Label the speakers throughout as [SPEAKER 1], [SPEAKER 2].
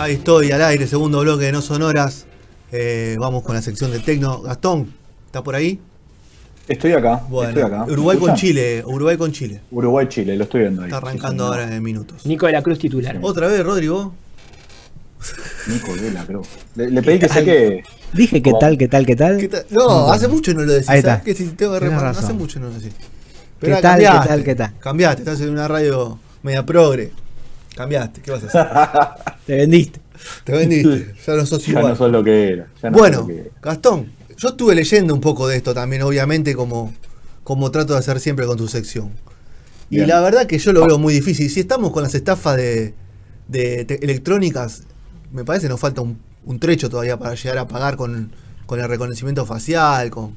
[SPEAKER 1] Ahí estoy, al aire, segundo bloque de No Sonoras. Eh, vamos con la sección de Tecno. Gastón, ¿está por ahí?
[SPEAKER 2] Estoy acá,
[SPEAKER 1] Bueno,
[SPEAKER 2] estoy acá.
[SPEAKER 1] Uruguay con. Chile, Uruguay con Chile.
[SPEAKER 2] Uruguay-Chile, lo estoy viendo ahí.
[SPEAKER 1] Está arrancando
[SPEAKER 2] Sí,
[SPEAKER 1] ahora en minutos.
[SPEAKER 3] Nico de la Cruz titular.
[SPEAKER 1] Otra vez, Rodrigo.
[SPEAKER 2] Nico Vela, creo. Le, le pedí que sé que.
[SPEAKER 4] Dije qué
[SPEAKER 2] ¿Cómo?
[SPEAKER 4] tal, qué tal, qué tal.
[SPEAKER 1] ¿Qué tal? No, hace mucho no lo decís.
[SPEAKER 4] Ahí está.
[SPEAKER 1] Que si tengo que reparar, hace mucho no lo decís.
[SPEAKER 4] ¿Qué tal, qué
[SPEAKER 1] cambiaste,
[SPEAKER 4] tal, qué tal?
[SPEAKER 1] Cambiaste, estás en una radio media progre. Cambiaste, ¿qué vas a hacer?
[SPEAKER 4] Te vendiste.
[SPEAKER 1] Te vendiste, ya no sos
[SPEAKER 2] Ya
[SPEAKER 1] igual.
[SPEAKER 2] no sos lo que era. ya no
[SPEAKER 1] bueno,
[SPEAKER 2] sos lo que era.
[SPEAKER 1] Gastón, yo estuve leyendo un poco de esto también, obviamente, como, como trato de hacer siempre con tu sección. Y
[SPEAKER 2] Bien.
[SPEAKER 1] la verdad que yo lo veo muy difícil. Si estamos con las estafas de, de te- electrónicas, me parece que nos falta un, un trecho todavía para llegar a pagar con, con el reconocimiento facial, con...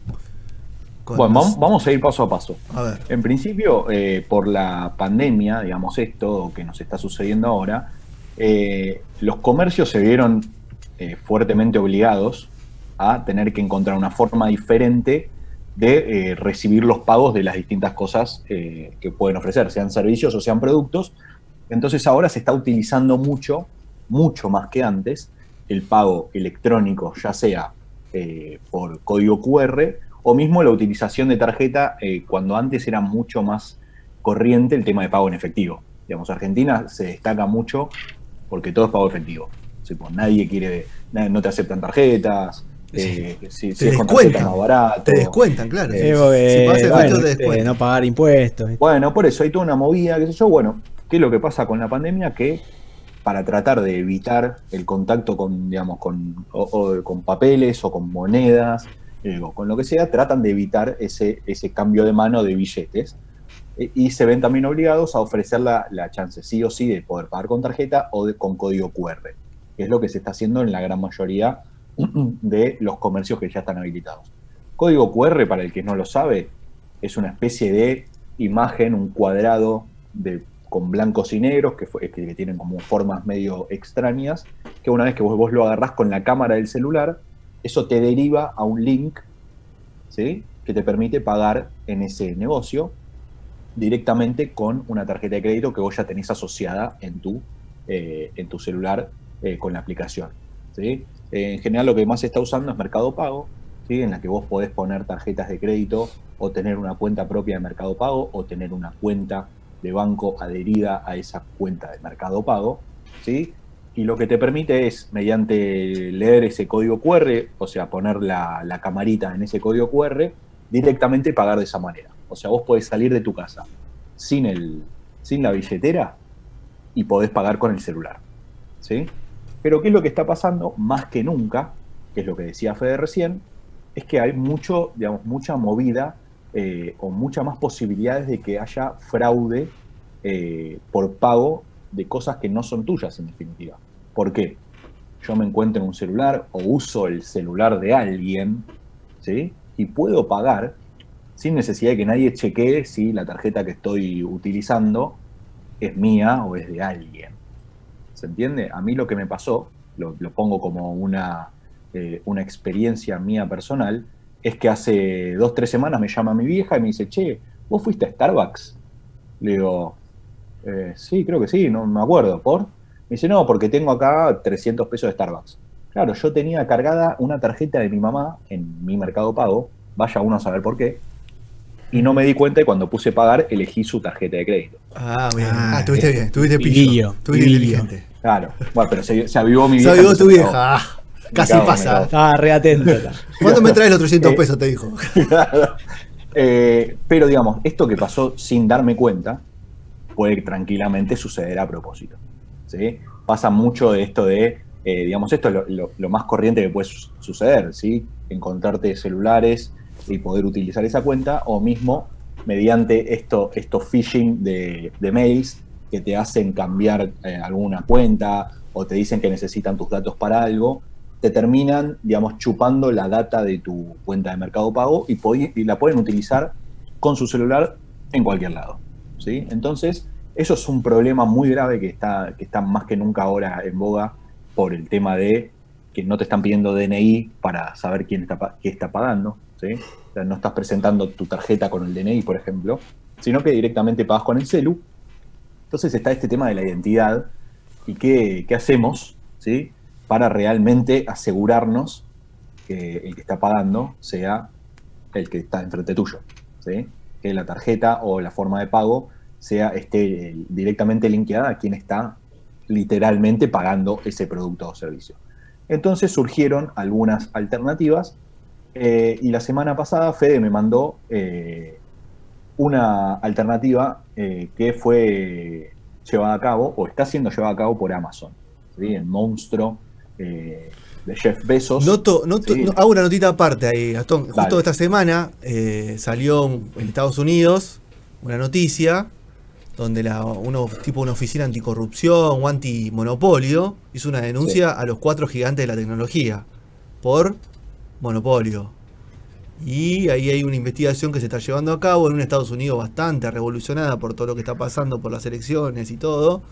[SPEAKER 2] Bueno,
[SPEAKER 1] los-
[SPEAKER 2] vamos, a ir paso a paso.
[SPEAKER 1] A ver.
[SPEAKER 2] En principio, eh, por la pandemia, digamos esto que nos está sucediendo ahora, eh, los comercios se vieron eh, fuertemente obligados a tener que encontrar una forma diferente de recibir los pagos de las distintas cosas que pueden ofrecer, sean servicios o sean productos. Entonces ahora se está utilizando mucho, mucho más que antes, el pago electrónico, ya sea por código QR o mismo la utilización de tarjeta eh, cuando antes era mucho más corriente el tema de pago en efectivo. Digamos, Argentina se destaca mucho porque todo es pago efectivo. Sí, pues, nadie quiere, nadie- no te aceptan tarjetas, eh, si, si
[SPEAKER 1] Te
[SPEAKER 2] tarjeta
[SPEAKER 1] descuentan.
[SPEAKER 2] es más barato.
[SPEAKER 1] Te descuentan, claro.
[SPEAKER 2] Eh,
[SPEAKER 4] Sí,
[SPEAKER 1] Si
[SPEAKER 4] bueno,
[SPEAKER 1] te
[SPEAKER 4] eh,
[SPEAKER 1] descuentan.
[SPEAKER 4] no pagar impuestos.
[SPEAKER 2] Bueno, por eso hay toda una movida, qué sé yo. Bueno, ¿qué es lo que pasa con la pandemia? Que para tratar de evitar el contacto con, digamos, con, o- o con papeles o con monedas, eh, o con lo que sea, tratan de evitar ese, ese cambio de mano de billetes. E- Y se ven también obligados a ofrecer la, la chance sí o sí de poder pagar con tarjeta o de- con código QR, que es lo que se está haciendo en la gran mayoría de los comercios que ya están habilitados. Código QR, para el que no lo sabe, es una especie de imagen, un cuadrado de, con blancos y negros que tienen como formas medio extrañas, que una vez que vos, vos lo agarrás con la cámara del celular, eso te deriva a un link ¿sí? que te permite pagar en ese negocio directamente con una tarjeta de crédito que vos ya tenés asociada en tu, eh, en tu celular eh, con la aplicación. ¿sí? En general lo que más se está usando es Mercado Pago, ¿sí? en la que vos podés poner tarjetas de crédito o tener una cuenta propia de Mercado Pago o tener una cuenta de banco adherida a esa cuenta de Mercado Pago. ¿sí? Y lo que te permite es, mediante leer ese código QR, o sea, poner la, la camarita en ese código QR, directamente pagar de esa manera. O sea, vos podés salir de tu casa sin, el, sin la billetera y podés pagar con el celular. ¿sí? Pero ¿qué es lo que está pasando? Más que nunca, que es lo que decía Fede recién, es que hay mucho, digamos, mucha movida eh, o muchas más posibilidades de que haya fraude eh, por pago de cosas que no son tuyas, en definitiva. ¿Por qué? Yo me encuentro en un celular o uso el celular de alguien, ¿sí? Y puedo pagar sin necesidad de que nadie chequee si la tarjeta que estoy utilizando es mía o es de alguien. ¿Se entiende? A mí lo que me pasó, lo, pongo como una, eh, una experiencia mía personal, es que hace dos, tres semanas me llama mi vieja y me dice, che, ¿vos fuiste a Starbucks? Le digo, "Eh, sí, creo que sí, no me acuerdo. ¿Por? Me dice, no, porque tengo acá 300 pesos de Starbucks. Claro, yo tenía cargada una tarjeta de mi mamá en mi mercado pago, vaya uno a saber por qué, y no me di cuenta y cuando puse pagar elegí su tarjeta de crédito.
[SPEAKER 1] Ah, bien.
[SPEAKER 4] Ah,
[SPEAKER 1] Ah, estuviste
[SPEAKER 4] bien.
[SPEAKER 1] bien, estuviste pillo. Estuviste inteligente.
[SPEAKER 2] Claro, bueno, pero se, se avivó mi
[SPEAKER 1] Se
[SPEAKER 2] vieja.
[SPEAKER 1] avivó tu vieja. Ah, casi pasa.
[SPEAKER 4] Estaba re atento. está.
[SPEAKER 1] ¿Cuándo me traes los 300
[SPEAKER 2] Eh,
[SPEAKER 1] pesos? Te dijo.
[SPEAKER 2] Eh, pero digamos, esto que pasó sin darme cuenta puede tranquilamente suceder a propósito. ¿sí? Pasa mucho de esto de, eh, digamos, esto es lo, más corriente que puede su- suceder, ¿sí? encontrarte celulares y poder utilizar esa cuenta, o mismo mediante esto, estos phishing de, de mails, que te hacen cambiar eh, alguna cuenta o te dicen que necesitan tus datos para algo, te terminan, digamos, chupando la data de tu cuenta de Mercado Pago y la pueden utilizar con su celular en cualquier lado. Entonces, eso es un problema muy grave que está, que está más que nunca ahora en boga por el tema de que no te están pidiendo DNI para saber quién está, qué está pagando. no estás presentando tu tarjeta con el DNI, por ejemplo, sino que directamente pagas con el celu. Entonces está este tema de la identidad y qué, hacemos para realmente asegurarnos que el que está pagando sea el que está enfrente tuyo. Que la tarjeta o la forma de pago sea esté eh, directamente linkeada a quien está literalmente pagando ese producto o servicio. Entonces surgieron algunas alternativas eh, y la semana pasada Fede me mandó eh, una alternativa que fue llevada a cabo o está siendo llevada a cabo por Amazon, el monstruo de Jeff Bezos.
[SPEAKER 1] Noto, noto hago una notita aparte ahí, Gastón. Justo esta semana salió en Estados Unidos una noticia donde la, uno, tipo una oficina anticorrupción o antimonopolio hizo una denuncia a los cuatro gigantes de la tecnología por monopolio. Y ahí hay una investigación que se está llevando a cabo en un Estados Unidos bastante revolucionada por todo lo que está pasando por las elecciones y todo,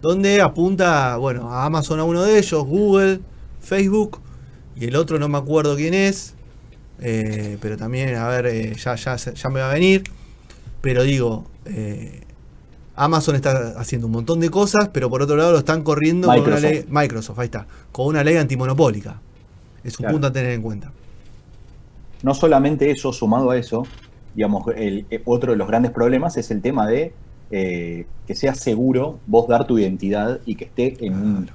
[SPEAKER 1] donde apunta, bueno, a Amazon a uno de ellos, Google, Facebook, y el otro no me acuerdo quién es, eh, pero también, a ver, eh, ya, ya, ya me va a venir, pero digo, eh, Amazon está haciendo un montón de cosas, pero por otro lado lo están corriendo con una ley. Microsoft, ahí está. Con una ley antimonopólica. Es un punto a tener en cuenta.
[SPEAKER 2] No solamente eso, sumado a eso, digamos, el, otro de los grandes problemas es el tema de eh, que sea seguro vos dar tu identidad y que esté en,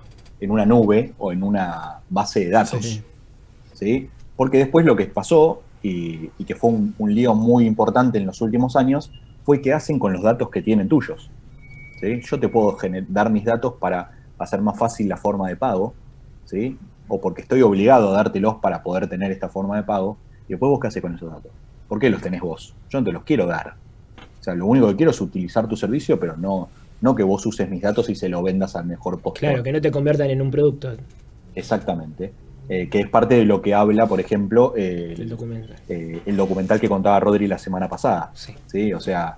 [SPEAKER 2] una nube o en una base de datos. Sí. Porque después lo que pasó, y, que fue un, un lío muy importante en los últimos años, fue qué hacen con los datos que tienen tuyos. ¿sí? Yo te puedo dar mis datos para hacer más fácil la forma de pago, ¿sí? o porque estoy obligado a dártelos para poder tener esta forma de pago, y después vos qué haces con esos datos. ¿Por qué los tenés vos? Yo no te los quiero dar. O sea, lo único que quiero es utilizar tu servicio, pero no, no que vos uses mis datos y se lo vendas al mejor postor.
[SPEAKER 3] Claro, que no te conviertan en un producto.
[SPEAKER 2] Exactamente. Eh, que es parte de lo que habla, por ejemplo, eh, el, documental. que contaba Rodri la semana pasada. Sí. O sea,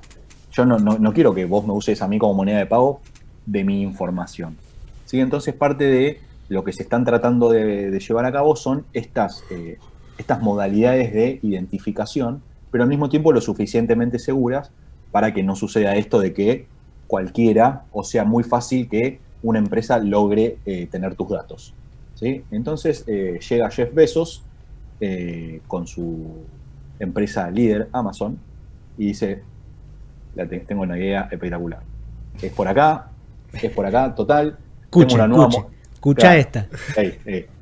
[SPEAKER 2] yo no, quiero que vos me uses a mí como moneda de pago de mi información. ¿sí? Entonces, parte de lo que se están tratando de, llevar a cabo son estas, eh, estas modalidades de identificación, pero al mismo tiempo lo suficientemente seguras para que no suceda esto de que cualquiera, o sea, muy fácil que una empresa logre tener tus datos. Entonces eh, llega Jeff Bezos eh, con su empresa líder, Amazon, y dice, tengo una idea espectacular. Es por acá, es por acá, total.
[SPEAKER 4] Escucha, una nueva escucha, esta.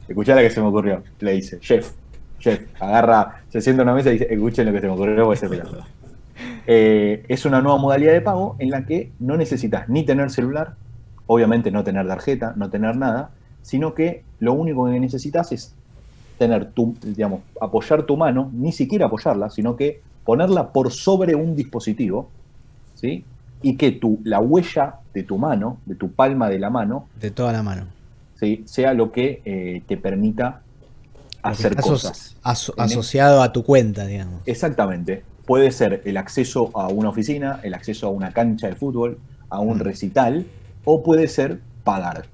[SPEAKER 2] escucha la que se me ocurrió. Le dice, Jeff, Jeff, agarra, se sienta en una mesa y dice, escuchen lo que se me ocurrió, voy a ser eh, es una nueva modalidad de pago en la que no necesitas ni tener celular, obviamente no tener tarjeta, no tener nada, sino que lo único que necesitas es tener tu, digamos, apoyar tu mano, ni siquiera apoyarla, sino que ponerla por sobre un dispositivo, ¿sí? Y que tu, la huella de tu mano, de tu palma de la mano,
[SPEAKER 4] de toda la mano,
[SPEAKER 2] ¿sí? sea lo que eh, te permita hacer cosas.
[SPEAKER 4] asociado a tu cuenta, digamos.
[SPEAKER 2] Exactamente. Puede ser el acceso a una oficina, el acceso a una cancha de fútbol, a un recital, o puede ser pagar.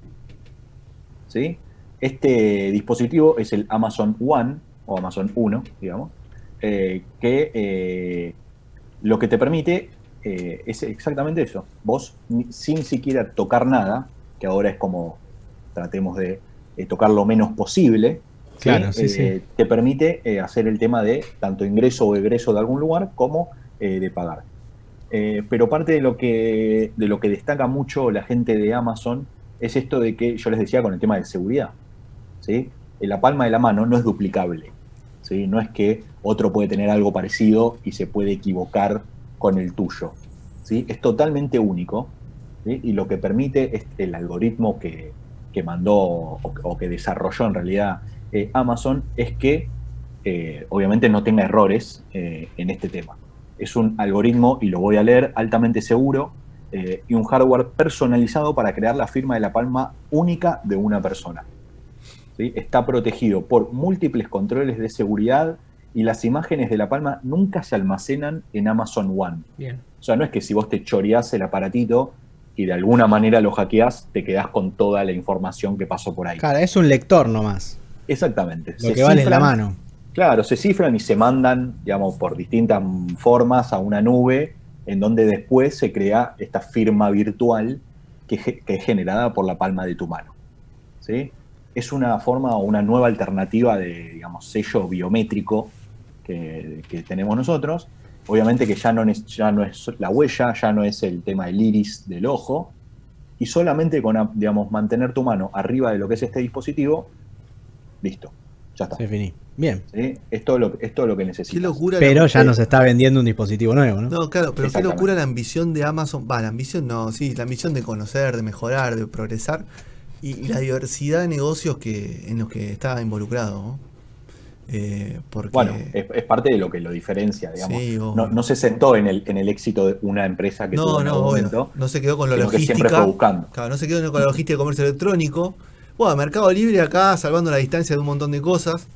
[SPEAKER 2] ¿sí? Este dispositivo es el Amazon One, o Amazon 1, digamos, eh, que eh, lo que te permite eh, es exactamente eso. Vos, sin siquiera tocar nada, que ahora es como tratemos de tocar lo menos posible, te permite hacer el tema de tanto ingreso o egreso de algún lugar como de pagar. pero parte de lo, que, de lo que destaca mucho la gente de Amazon es esto de que yo les decía con el tema de seguridad. ¿sí? La palma de la mano no es duplicable. ¿sí? No es que otro puede tener algo parecido y se puede equivocar con el tuyo. ¿sí? Es totalmente único y lo que permite es el algoritmo que, mandó o, que desarrolló en realidad eh, Amazon es que eh, obviamente no tenga errores eh, en este tema. Es un algoritmo, y lo voy a leer, altamente seguro, eh, y un hardware personalizado para crear la firma de la palma única de una persona. ¿Sí? Está protegido por múltiples controles de seguridad y las imágenes de la palma nunca se almacenan en Amazon One.
[SPEAKER 3] Bien.
[SPEAKER 2] O sea, no es que si vos te choreás el aparatito y de alguna manera lo hackeás, te quedás con toda la información que pasó por ahí.
[SPEAKER 4] Claro, es un lector nomás.
[SPEAKER 2] Exactamente.
[SPEAKER 4] Lo
[SPEAKER 2] Se
[SPEAKER 4] que vale es la mano.
[SPEAKER 2] Claro, se cifran y se mandan, digamos, por distintas formas a una nube en donde después se crea esta firma virtual que es generada por la palma de tu mano. ¿sí? Es una forma o una nueva alternativa de, digamos, sello biométrico que, que tenemos nosotros. Obviamente que ya no, es, ya no es la huella, ya no es el tema del iris del ojo, y solamente con, digamos, mantener tu mano arriba de lo que es este dispositivo, listo, ya está.
[SPEAKER 4] Se finí. Bien.
[SPEAKER 2] ¿sí? Es, todo lo, es todo lo que necesitas.
[SPEAKER 1] Qué locura.
[SPEAKER 4] Pero
[SPEAKER 1] la-
[SPEAKER 4] ya nos está vendiendo un dispositivo nuevo, ¿no?
[SPEAKER 1] No, claro, pero qué locura la ambición de Amazon. Va, la ambición no, sí, la ambición de conocer, de mejorar, de progresar. Y, y la diversidad de negocios que en los que está involucrado. ¿no? Eh, porque.
[SPEAKER 2] Bueno, es, es parte de lo que lo diferencia, digamos.
[SPEAKER 1] Sí,
[SPEAKER 2] no, no se sentó en el, en el éxito de una empresa que tuvo
[SPEAKER 1] no,
[SPEAKER 2] en
[SPEAKER 1] no,
[SPEAKER 2] momento.
[SPEAKER 1] no se quedó con la
[SPEAKER 2] sino que
[SPEAKER 1] logística.
[SPEAKER 2] siempre fue buscando.
[SPEAKER 1] Claro, no se quedó con la logística de comercio electrónico. Bueno, Mercado Libre acá, salvando la distancia de un montón de cosas.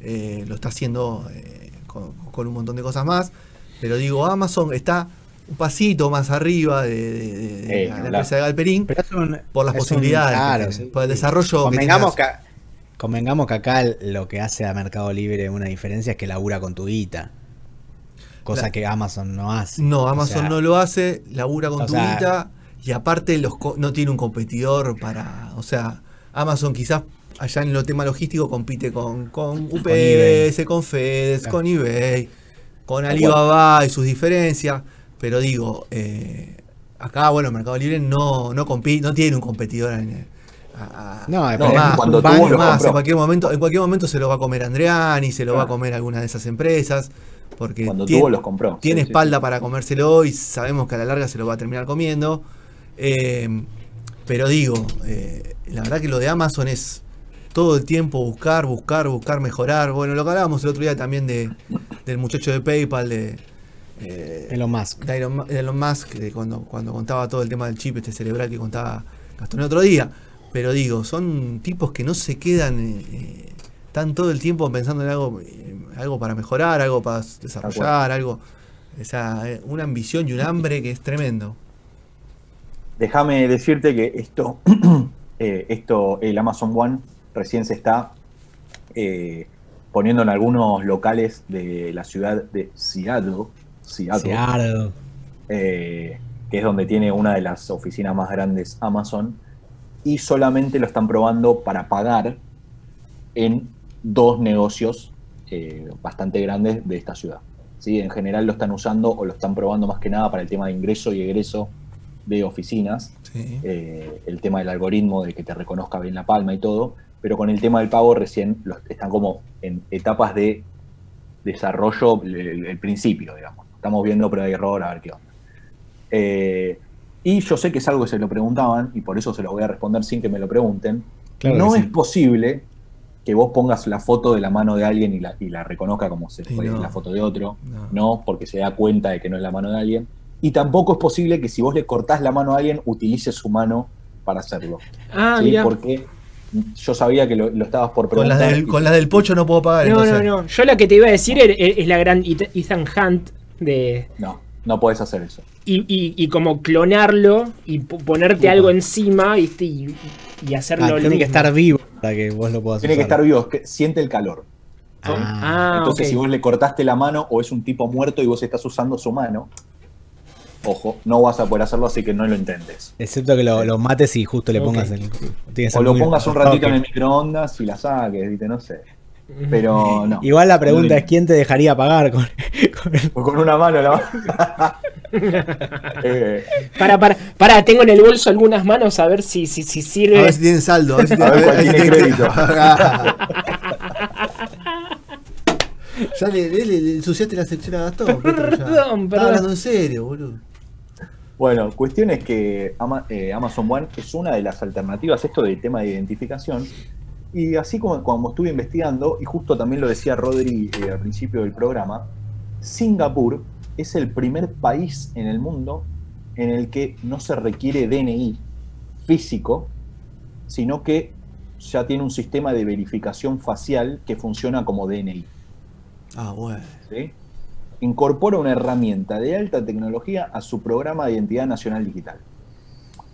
[SPEAKER 1] eh, lo está haciendo eh, con, con un montón de cosas más. Pero digo, Amazon está un pasito más arriba de, de- de- de
[SPEAKER 2] Eh,
[SPEAKER 1] la, empresa de Galperín
[SPEAKER 4] un-
[SPEAKER 1] por las
[SPEAKER 4] un-
[SPEAKER 1] posibilidades, que
[SPEAKER 4] claro, sí.
[SPEAKER 1] por el desarrollo que
[SPEAKER 4] Convengamos que,
[SPEAKER 1] tiene.
[SPEAKER 4] convengamos que acá lo que hace a Mercado Libre una diferencia es que labura con tu guita. Cosa
[SPEAKER 1] La-
[SPEAKER 4] que Amazon no hace.
[SPEAKER 1] No,
[SPEAKER 4] O
[SPEAKER 1] Amazon
[SPEAKER 4] sea,
[SPEAKER 1] no lo hace, labura con tu
[SPEAKER 4] sea-
[SPEAKER 1] guita y aparte los co- no tiene un competidor para. O sea, Amazon quizás allá en lo tema logístico compite con, con UPS,
[SPEAKER 4] eBay.
[SPEAKER 1] con, FedEx,
[SPEAKER 4] Claro.
[SPEAKER 1] con eBay, con Alibaba y sus diferencias. Pero digo, eh, acá, bueno, Mercado Libre no, no compite, no tiene un competidor en, a- a-
[SPEAKER 4] No, pero
[SPEAKER 1] más,
[SPEAKER 2] cuando tuvo,
[SPEAKER 1] más, en cualquier momento, en cualquier momento se lo va a comer Andreani, se lo va a comer alguna de esas empresas, porque
[SPEAKER 2] Cuando
[SPEAKER 1] tiene-
[SPEAKER 2] tuvo, los compró.
[SPEAKER 1] tiene
[SPEAKER 2] sí,
[SPEAKER 1] espalda
[SPEAKER 2] sí.
[SPEAKER 1] para comérselo y sabemos que a la larga se lo va a terminar comiendo. Eh, pero digo, eh, la verdad que lo de Amazon es todo el tiempo buscar, buscar, buscar, mejorar. Bueno, lo que hablábamos el otro día también de, del muchacho de PayPal, de, eh,
[SPEAKER 4] Elon Musk.
[SPEAKER 1] de Elon, de Elon Musk, de cuando, cuando contaba todo el tema del chip este cerebral que contaba Gastón el otro día. Pero digo, son tipos que no se quedan, eh, están todo el tiempo pensando en algo, eh, algo para mejorar, algo para desarrollar, algo. O sea, una ambición y un hambre que es tremendo.
[SPEAKER 2] Déjame decirte que esto, eh, esto, el Amazon One recién se está eh, poniendo en algunos locales de la ciudad de Seattle, Seattle,
[SPEAKER 4] Seattle.
[SPEAKER 2] eh, que es donde tiene una de las oficinas más grandes Amazon, y solamente lo están probando para pagar en dos negocios bastante grandes de esta ciudad. ¿sí? En general lo están usando o lo están probando más que nada para el tema de ingreso y egreso de oficinas,
[SPEAKER 1] Sí.
[SPEAKER 2] eh, el tema del algoritmo de que te reconozca bien la palma y todo, pero con el tema del pago recién los- están como en etapas de desarrollo, el, el principio, digamos. Estamos viendo prueba y error a ver qué onda. Eh, y yo sé que es algo que se lo preguntaban y por eso se lo voy a responder sin que me lo pregunten.
[SPEAKER 4] Claro
[SPEAKER 2] no es posible que vos pongas la foto de la mano de alguien y la, y la reconozca como se
[SPEAKER 1] Sí,
[SPEAKER 2] fue
[SPEAKER 1] no.
[SPEAKER 2] la foto de otro.
[SPEAKER 1] No.
[SPEAKER 2] No, porque se da cuenta de que no es la mano de alguien. Y tampoco es posible que si vos le cortás la mano a alguien, utilice su mano para hacerlo.
[SPEAKER 3] Ah,
[SPEAKER 2] ¿sí? Porque yo sabía que lo, lo estabas por
[SPEAKER 1] Con las,
[SPEAKER 2] preguntar.
[SPEAKER 1] del,
[SPEAKER 2] y-
[SPEAKER 1] con las del pocho no puedo pagar.
[SPEAKER 3] No, no,
[SPEAKER 1] entonces.
[SPEAKER 3] no. Yo la que te iba a decir es, es la gran Eth- Ethan Hunt de.
[SPEAKER 2] No, no podés hacer eso.
[SPEAKER 3] Y, y- y como clonarlo y po- ponerte algo encima ¿viste? y, y hacerlo
[SPEAKER 4] Ah,
[SPEAKER 3] lo
[SPEAKER 4] tiene que estar vivo para que vos lo puedas
[SPEAKER 2] Tiene que estar vivo, es que siente el calor.
[SPEAKER 4] Ah,
[SPEAKER 3] Ah,
[SPEAKER 2] Entonces, si vos le cortaste la mano o es un tipo muerto y vos estás usando su mano, ojo, no vas a poder hacerlo, así que no lo intentes.
[SPEAKER 4] Excepto que lo, lo mates y justo le pongas el. que ser
[SPEAKER 2] O lo pongas un ratito en el microondas y la saques, ¿viste? No sé. Pero no.
[SPEAKER 4] Igual la pregunta
[SPEAKER 2] No,
[SPEAKER 4] es: ¿quién te dejaría pagar con, con el-
[SPEAKER 2] O con una mano la eh,
[SPEAKER 3] Para, para, para, tengo en el bolso algunas manos a ver si, si, si
[SPEAKER 1] A
[SPEAKER 3] sirve.
[SPEAKER 1] ver si tienen saldo. A ver si,
[SPEAKER 2] ver tiene
[SPEAKER 1] tienen-
[SPEAKER 2] crédito.
[SPEAKER 1] ya le, le- le- le ensuciaste la sección a Gastón. Ya.
[SPEAKER 3] Perdón,
[SPEAKER 1] Estaba
[SPEAKER 3] perdón.
[SPEAKER 1] hablando en serio, boludo.
[SPEAKER 2] Bueno, cuestión es que eh, Amazon One es una de las alternativas, esto del tema de identificación. Y así como cuando estuve investigando, y justo también lo decía Rodri eh, al principio del programa, Singapur es el primer país en el mundo en el que no se requiere DNI físico, sino que ya tiene un sistema de verificación facial que funciona como DNI.
[SPEAKER 1] Ah, bueno.
[SPEAKER 2] ¿sí? Incorpora una herramienta de alta tecnología a su programa de identidad nacional digital.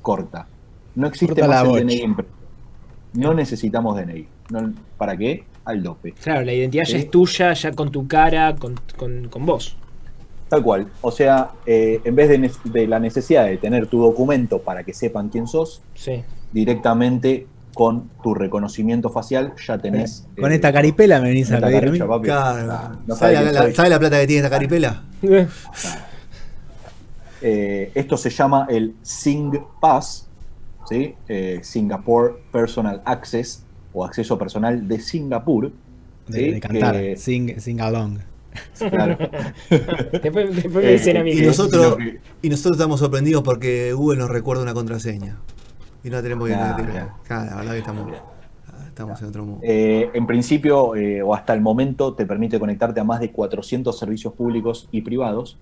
[SPEAKER 2] Corta. No existe
[SPEAKER 4] Corta
[SPEAKER 2] más el. DNI impreso. No necesitamos DNI. No- ¿Para qué? Al dope.
[SPEAKER 3] Claro, la identidad ya
[SPEAKER 2] Sí.
[SPEAKER 3] es tuya, ya con tu cara, con, con, con vos.
[SPEAKER 2] Tal cual. O sea, eh, en vez de, de la necesidad de tener tu documento para que sepan quién sos,
[SPEAKER 3] Sí.
[SPEAKER 2] directamente con tu reconocimiento facial ya tenés.
[SPEAKER 4] Con
[SPEAKER 2] eh,
[SPEAKER 4] esta caripela me venís a pedir
[SPEAKER 2] papi.
[SPEAKER 1] Claro.
[SPEAKER 2] Ah, no
[SPEAKER 1] ¿Sabe,
[SPEAKER 2] sabés
[SPEAKER 1] la,
[SPEAKER 2] quién
[SPEAKER 1] la-
[SPEAKER 2] soy.
[SPEAKER 1] sabe la plata que tiene esta caripela?
[SPEAKER 2] Eh, esto se llama el Sing Pass, ¿sí? Eh, Singapore Personal Access o acceso personal de Singapur.
[SPEAKER 4] De,
[SPEAKER 2] ¿sí?
[SPEAKER 4] de cantar,
[SPEAKER 2] Que-
[SPEAKER 4] sing, sing along.
[SPEAKER 2] claro.
[SPEAKER 3] Después, después me
[SPEAKER 2] Eh,
[SPEAKER 3] dicen a mí.
[SPEAKER 1] Y
[SPEAKER 3] que-
[SPEAKER 1] nosotros,
[SPEAKER 2] lo que-
[SPEAKER 1] y nosotros estamos sorprendidos porque Google nos recuerda una contraseña. Y no tenemos que
[SPEAKER 2] Ah,
[SPEAKER 1] no tenemos. Claro, la verdad que estamos en otro mundo.
[SPEAKER 2] Eh, en principio, eh, o hasta el momento, te permite conectarte a más de 400 servicios públicos y privados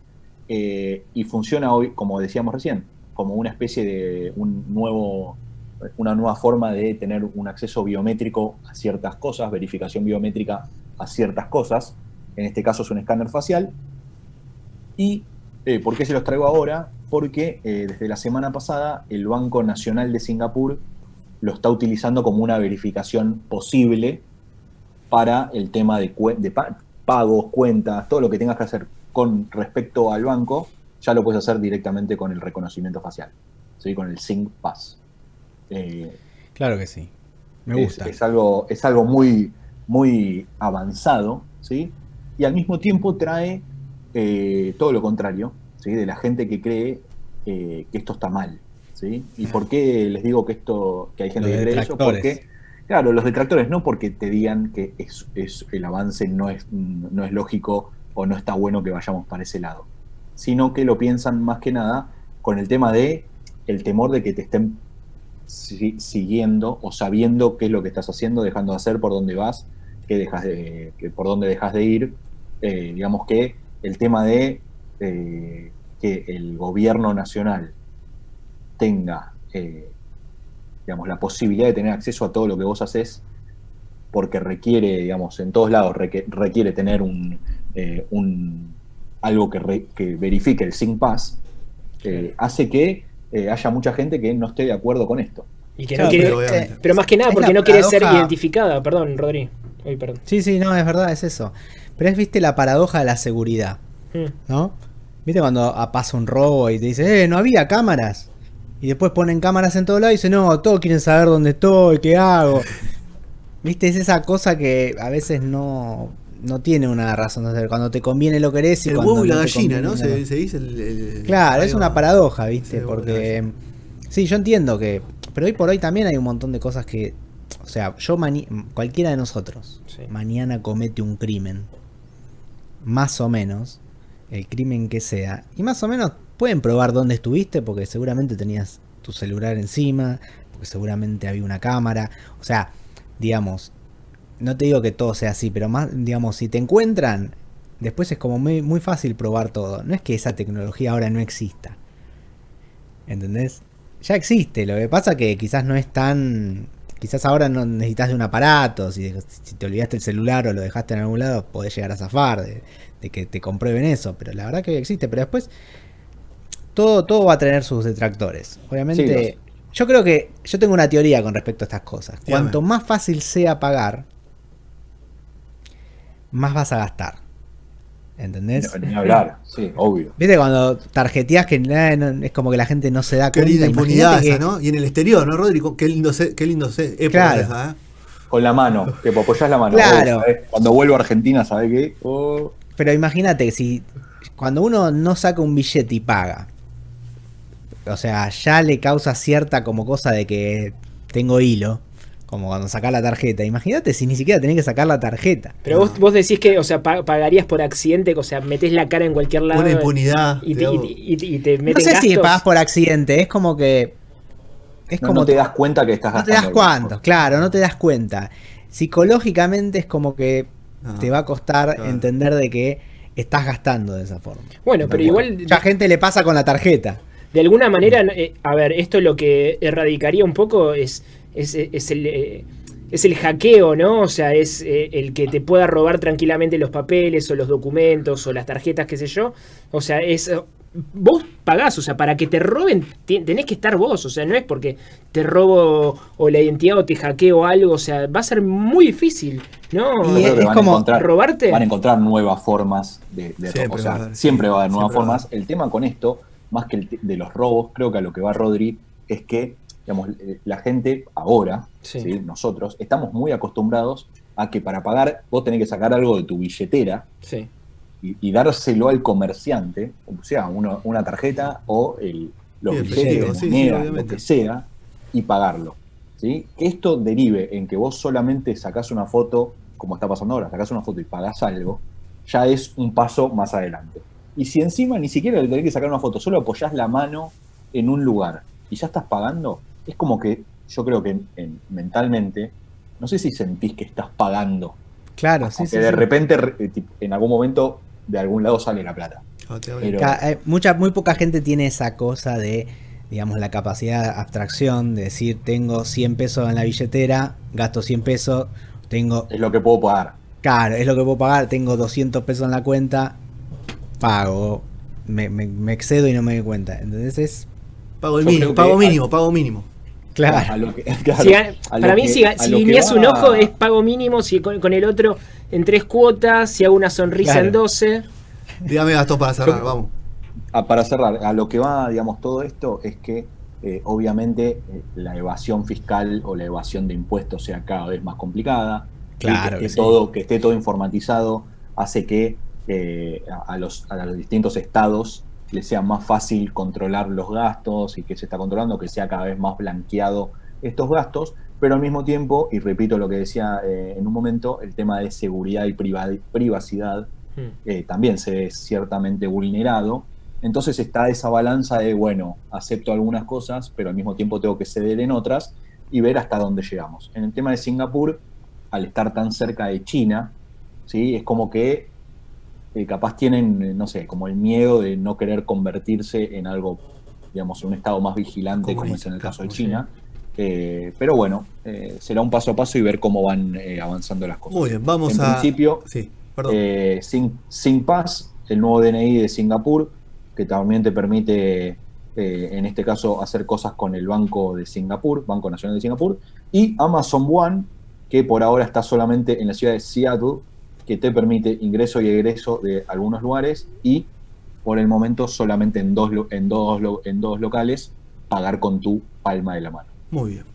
[SPEAKER 2] eh, y funciona hoy, como decíamos recién, como una especie de un nuevo, una nueva forma de tener un acceso biométrico a ciertas cosas, verificación biométrica a ciertas cosas. En este caso es un escáner facial. ¿Y eh, por qué se los traigo ahora? Porque eh, desde la semana pasada el Banco Nacional de Singapur lo está utilizando como una verificación posible para el tema de, pagos, cuentas, todo lo que tengas que hacer con respecto al banco, ya lo puedes hacer directamente con el reconocimiento facial, ¿sí? con el Sync Pass. Eh,
[SPEAKER 4] Claro que sí. Me
[SPEAKER 2] es-
[SPEAKER 4] gusta.
[SPEAKER 2] Es, algo, es algo muy, muy avanzado, ¿sí? Y al mismo tiempo trae eh, todo lo contrario, ¿sí? De la gente que cree eh, que esto está mal, ¿sí? ¿Y por qué les digo que esto, que hay gente
[SPEAKER 4] Los
[SPEAKER 2] que cree eso? Porque, claro, los detractores no porque te digan que es, es- el avance no es, no es lógico o no está bueno que vayamos para ese lado, sino que lo piensan más que nada con el tema de el temor de que te estén si- siguiendo o sabiendo qué es lo que estás haciendo, dejando de hacer, por dónde vas, qué dejas de, que por dónde dejas de ir. Eh, digamos que el tema de eh, que el gobierno nacional tenga eh, digamos, la posibilidad de tener acceso a todo lo que vos haces, porque requiere, digamos, en todos lados requiere tener un, eh, un algo que, re- que verifique el Sync Pass, eh, hace que eh, haya mucha gente que no esté de acuerdo con esto.
[SPEAKER 3] Y que
[SPEAKER 4] Claro,
[SPEAKER 3] no quiere,
[SPEAKER 1] pero
[SPEAKER 3] más que nada porque no quiere ser identificada. Perdón, Rodri. Perdón.
[SPEAKER 4] Sí, sí, no, es verdad, es eso. Pero es, viste, la paradoja de la seguridad,
[SPEAKER 3] Mm.
[SPEAKER 4] ¿no? ¿Viste cuando pasa un robo y te dice, eh, no había cámaras? Y después ponen cámaras en todos lados y dicen, no, todos quieren saber dónde estoy, qué hago. ¿Viste? Es esa cosa que a veces no, no tiene una razón de ser. Cuando te conviene lo querés y
[SPEAKER 1] El
[SPEAKER 4] cuando
[SPEAKER 1] huevo y la
[SPEAKER 4] no te
[SPEAKER 1] gallina,
[SPEAKER 4] conviene,
[SPEAKER 1] ¿no? Se, se dice el, el-
[SPEAKER 4] Claro, es una paradoja, ¿viste? Porque sí, yo entiendo que pero hoy por hoy también hay un montón de cosas que o sea, yo cualquiera de nosotros
[SPEAKER 3] Sí.
[SPEAKER 4] mañana comete un crimen más o menos el crimen que sea y más o menos pueden probar dónde estuviste porque seguramente tenías tu celular encima, porque seguramente había una cámara, o sea, digamos, no te digo que todo sea así, pero más, digamos, si te encuentran, después es como muy, muy fácil probar todo. No es que esa tecnología ahora no exista. ¿Entendés? Ya existe, lo que pasa que quizás no es tan... Quizás ahora no necesitas de un aparato, si, si te olvidaste el celular o lo dejaste en algún lado, podés llegar a zafar de, de que te comprueben eso, pero la verdad que existe, pero después todo, todo va a tener sus detractores. Obviamente,
[SPEAKER 2] Sí,
[SPEAKER 4] yo creo que yo tengo una teoría con respecto a estas cosas.
[SPEAKER 1] Dígame.
[SPEAKER 4] Cuanto más fácil sea pagar, más vas a gastar. ¿Entendés?
[SPEAKER 2] Ni hablar, sí, obvio.
[SPEAKER 4] ¿Viste cuando tarjeteas que no- es como que la gente no se da
[SPEAKER 1] Qué
[SPEAKER 4] cuenta?
[SPEAKER 1] linda impunidad esa,
[SPEAKER 4] que-
[SPEAKER 1] ¿no? Y en el exterior, ¿no, Rodrigo? Qué lindo, se- qué lindo se, época
[SPEAKER 4] Claro.
[SPEAKER 1] esa, ¿eh?
[SPEAKER 2] Con la mano, que apoyás la mano.
[SPEAKER 4] Claro.
[SPEAKER 2] Cuando vuelvo a Argentina, ¿sabés qué? Oh,
[SPEAKER 4] Pero imagínate que si cuando uno no saca un billete y paga, o sea, ya le causa cierta como cosa de que tengo hilo, como cuando sacás la tarjeta. Imagínate si ni siquiera tenés que sacar la tarjeta.
[SPEAKER 3] Pero vos, vos decís que, o sea, pa- pagarías por accidente, o sea, metés la cara en cualquier lado.
[SPEAKER 1] Una impunidad.
[SPEAKER 3] Y te, y y te
[SPEAKER 4] No sé si pagás por accidente, es como que... Es
[SPEAKER 2] no,
[SPEAKER 4] como
[SPEAKER 2] no te das cuenta que estás
[SPEAKER 4] No te das cuánto, claro, no te das cuenta. Psicológicamente es como que
[SPEAKER 1] Ah,
[SPEAKER 4] te va a costar
[SPEAKER 1] claro.
[SPEAKER 4] entender de que estás gastando de esa forma.
[SPEAKER 3] Bueno, pero igual.
[SPEAKER 4] Mucha gente le pasa con la tarjeta.
[SPEAKER 3] de alguna manera, eh, a ver, esto lo que erradicaría un poco es, es, es el... eh, es el hackeo, ¿no? O sea, es eh, el que te pueda robar tranquilamente los papeles o los documentos o las tarjetas, qué sé yo. O sea, es... eh, Vos pagás, o sea, para que te roben tenés que estar vos, o sea, no es porque te robo o la identidad o te hackeo algo, o sea, va a ser muy difícil, ¿no?
[SPEAKER 4] Y es como
[SPEAKER 3] robarte.
[SPEAKER 2] Van a encontrar nuevas formas de, de
[SPEAKER 1] Siempre.
[SPEAKER 2] O sea,
[SPEAKER 1] va a haber,
[SPEAKER 2] siempre
[SPEAKER 1] sí,
[SPEAKER 2] va a haber nuevas
[SPEAKER 1] siempre
[SPEAKER 2] formas. El tema con esto, más que el de los robos, creo que a lo que va Rodri es que, digamos, eh, la gente ahora,
[SPEAKER 3] Sí.
[SPEAKER 2] ¿sí? nosotros, estamos muy acostumbrados a que para pagar vos tenés que sacar algo de tu billetera
[SPEAKER 3] Sí.
[SPEAKER 2] y, y dárselo al comerciante, o sea, uno- una tarjeta o el, los
[SPEAKER 1] Sí, el
[SPEAKER 2] billetes moneda, lo que sea, y pagarlo. ¿sí? Que esto derive en que vos solamente sacás una foto, como está pasando ahora, sacás una foto y pagás algo, ya es un paso más adelante. Y si encima ni siquiera le tenés que sacar una foto, solo apoyás la mano en un lugar y ya estás pagando, es como que yo creo que en- en- mentalmente, no sé si sentís que estás pagando,
[SPEAKER 4] Claro, sí, sí.
[SPEAKER 2] de
[SPEAKER 4] sí.
[SPEAKER 2] repente re- eh, en algún momento de algún lado sale la plata.
[SPEAKER 1] Te-
[SPEAKER 2] Pero-
[SPEAKER 4] eh, mucha, muy poca gente tiene esa cosa de, digamos, la capacidad de abstracción, de decir, tengo 100 pesos en la billetera, gasto 100 pesos, tengo,
[SPEAKER 2] Es lo que puedo pagar.
[SPEAKER 4] claro, es lo que puedo pagar, tengo 200 pesos en la cuenta, pago, me, me- me excedo y no me doy cuenta. Entonces es,
[SPEAKER 1] Pago el mínimo,
[SPEAKER 2] que
[SPEAKER 1] pago
[SPEAKER 2] hay-
[SPEAKER 1] mínimo, pago mínimo.
[SPEAKER 2] A
[SPEAKER 4] claro,
[SPEAKER 2] lo que- claro,
[SPEAKER 3] Si ga-
[SPEAKER 2] a lo
[SPEAKER 3] para mí,
[SPEAKER 2] que-
[SPEAKER 3] si,
[SPEAKER 2] a
[SPEAKER 3] si guiñas un ojo es pago mínimo, si con, con el otro en tres cuotas, si hago una sonrisa
[SPEAKER 4] Claro.
[SPEAKER 3] en 12.
[SPEAKER 1] Dígame Gastón para cerrar,
[SPEAKER 2] Yo-
[SPEAKER 1] vamos.
[SPEAKER 2] Ah, para cerrar, a lo que va, digamos, todo esto es que eh, obviamente eh, la evasión fiscal o la evasión de impuestos sea cada vez más complicada.
[SPEAKER 4] Claro
[SPEAKER 2] que,
[SPEAKER 4] que
[SPEAKER 2] esté
[SPEAKER 4] sí.
[SPEAKER 2] todo, que esté todo informatizado hace que eh, a, a los, a los distintos estados les sea más fácil controlar los gastos y que se está controlando, que sea cada vez más blanqueado estos gastos, pero al mismo tiempo, y repito lo que decía eh, en un momento, el tema de seguridad y priva- privacidad eh, también se ve ciertamente vulnerado. Entonces está esa balanza de, bueno, acepto algunas cosas, pero al mismo tiempo tengo que ceder en otras y ver hasta dónde llegamos. En el tema de Singapur, al estar tan cerca de China, ¿sí? es como que eh, capaz tienen, eh, no sé, como el miedo de no querer convertirse en algo, digamos, en un estado más vigilante, como es en el caso de China. Eh, pero bueno, eh, será un paso a paso y ver cómo van avanzando las cosas.
[SPEAKER 1] Muy bien, vamos
[SPEAKER 2] en
[SPEAKER 1] a.
[SPEAKER 2] principio,
[SPEAKER 1] Sí, perdón.
[SPEAKER 2] Sin, SingPass, el nuevo DNI de Singapur, que también te permite, en este caso, hacer cosas con el Banco de Singapur, Banco Nacional de Singapur, y Amazon One, que por ahora está solamente en la ciudad de Seattle, que te permite ingreso y egreso de algunos lugares y por el momento solamente en dos, en dos, en dos locales pagar con tu palma de la mano.
[SPEAKER 1] Muy bien.